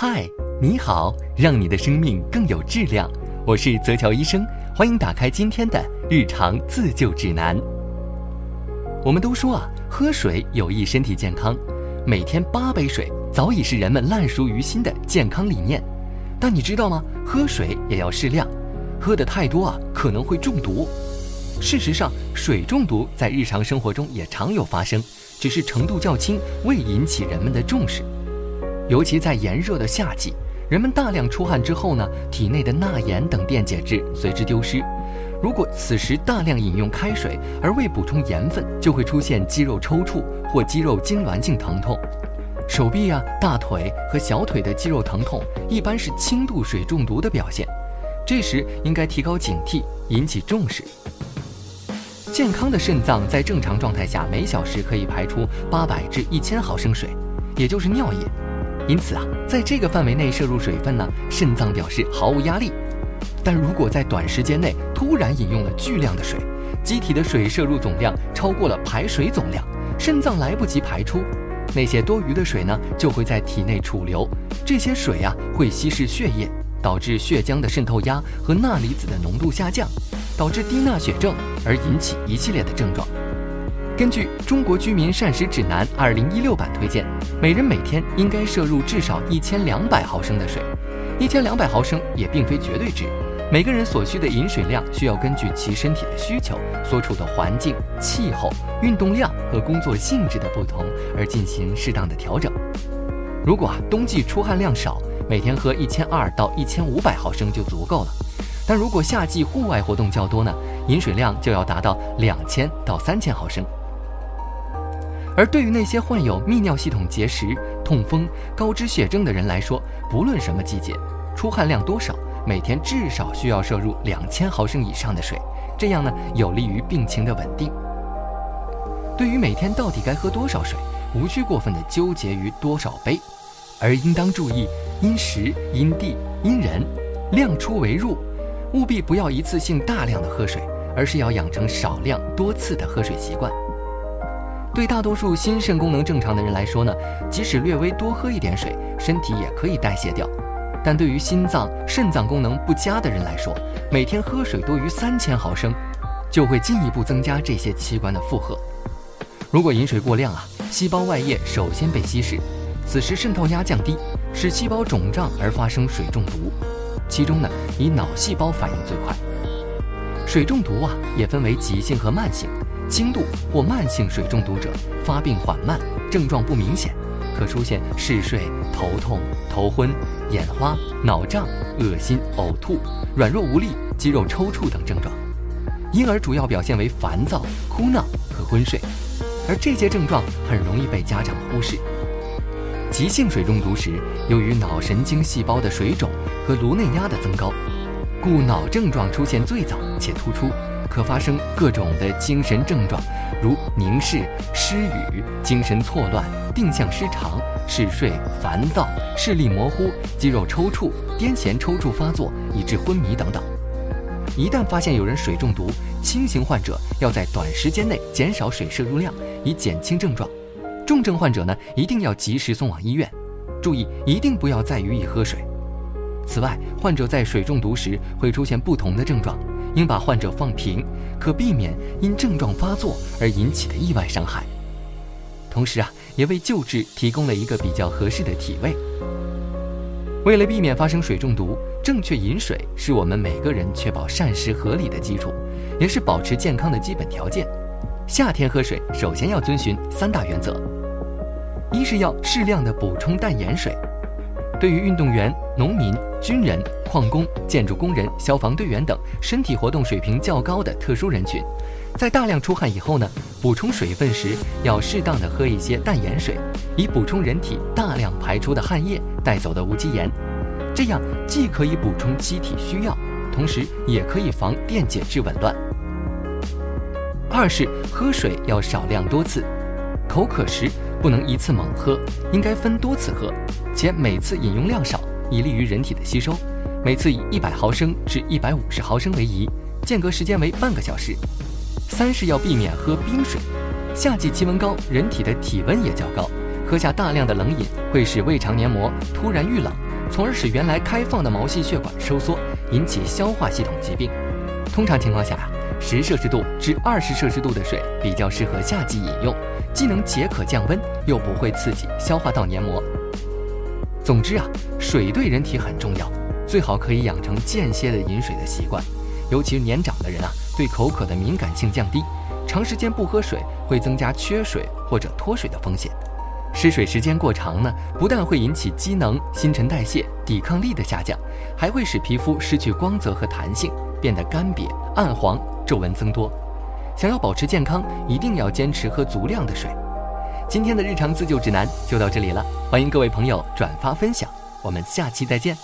嗨，你好，让你的生命更有质量。我是泽乔医生，欢迎打开今天的日常自救指南。我们都说啊，喝水有益身体健康，每天八杯水早已是人们烂熟于心的健康理念。但你知道吗？喝水也要适量，喝的太多啊，可能会中毒。事实上，水中毒在日常生活中也常有发生，只是程度较轻，未引起人们的重视。尤其在炎热的夏季，人们大量出汗之后呢，体内的钠盐等电解质随之丢失。如果此时大量饮用开水而未补充盐分，就会出现肌肉抽搐或肌肉痉挛性疼痛。手臂啊、大腿和小腿的肌肉疼痛一般是轻度水中毒的表现，这时应该提高警惕，引起重视。健康的肾脏在正常状态下每小时可以排出八百至一千毫升水，也就是尿液。因此啊，在这个范围内摄入水分呢，肾脏表示毫无压力。但如果在短时间内突然饮用了巨量的水，机体的水摄入总量超过了排水总量，肾脏来不及排出，那些多余的水呢就会在体内储留，这些水啊会稀释血液，导致血浆的渗透压和钠离子的浓度下降，导致低钠血症，而引起一系列的症状。根据《中国居民膳食指南》二零一六版推荐，每人每天应该摄入至少一千两百毫升的水。一千两百毫升也并非绝对值，每个人所需的饮水量需要根据其身体的需求、所处的环境、气候、运动量和工作性质的不同而进行适当的调整。如果啊冬季出汗量少，每天喝一千二到一千五百毫升就足够了。但如果夏季户外活动较多呢，饮水量就要达到两千到三千毫升。而对于那些患有泌尿系统结石、痛风、高脂血症的人来说，不论什么季节，出汗量多少，每天至少需要摄入两千毫升以上的水，这样呢，有利于病情的稳定。对于每天到底该喝多少水，无需过分的纠结于多少杯，而应当注意因时、因地、因人，量出为入，务必不要一次性大量的喝水，而是要养成少量多次的喝水习惯。对大多数心肾功能正常的人来说呢，即使略微多喝一点水，身体也可以代谢掉。但对于心脏、肾脏功能不佳的人来说，每天喝水多于三千毫升，就会进一步增加这些器官的负荷。如果饮水过量啊，细胞外液首先被稀释，此时渗透压降低，使细胞肿胀而发生水中毒。其中呢，以脑细胞反应最快。水中毒啊，也分为急性和慢性。轻度或慢性水中毒者发病缓慢，症状不明显，可出现嗜睡、头痛、头昏、眼花、脑胀、恶心、呕吐、软弱无力、肌肉抽搐等症状，因而主要表现为烦躁、哭闹和昏睡，而这些症状很容易被家长忽视。急性水中毒时，由于脑神经细胞的水肿和颅内压的增高，故脑症状出现最早且突出。可发生各种的精神症状，如凝视、失语、精神错乱、定向失常、嗜睡、烦躁、视力模糊、肌肉抽搐、癫痫抽搐发作，以致昏迷等等。一旦发现有人水中毒，轻型患者要在短时间内减少水摄入量，以减轻症状；重症患者呢，一定要及时送往医院。注意，一定不要再予以喝水。此外，患者在水中毒时会出现不同的症状。应把患者放平，可避免因症状发作而引起的意外伤害。同时啊，也为救治提供了一个比较合适的体位。为了避免发生水中毒，正确饮水是我们每个人确保膳食合理的基础，也是保持健康的基本条件。夏天喝水，首先要遵循三大原则：一是要适量的补充淡盐水。对于运动员、农民、军人、矿工、建筑工人、消防队员等身体活动水平较高的特殊人群，在大量出汗以后呢，补充水分时要适当的喝一些淡盐水，以补充人体大量排出的汗液带走的无机盐。这样既可以补充机体需要，同时也可以防电解质紊乱。二是喝水要少量多次，口渴时。不能一次猛喝，应该分多次喝，且每次饮用量少，以利于人体的吸收。每次以一百毫升至一百五十毫升为宜，间隔时间为半个小时。三是要避免喝冰水，夏季气温高，人体的体温也较高，喝下大量的冷饮会使胃肠黏膜突然遇冷，从而使原来开放的毛细血管收缩，引起消化系统疾病。通常情况下，十摄氏度至二十摄氏度的水比较适合夏季饮用，既能解渴降温，又不会刺激消化道黏膜。总之啊，水对人体很重要，最好可以养成间歇的饮水的习惯，尤其是年长的人啊，对口渴的敏感性降低，长时间不喝水会增加缺水或者脱水的风险。失水时间过长呢，不但会引起机能、新陈代谢、抵抗力的下降，还会使皮肤失去光泽和弹性，变得干瘪、暗黄、皱纹增多。想要保持健康，一定要坚持喝足量的水。今天的日常自救指南就到这里了，欢迎各位朋友转发分享，我们下期再见。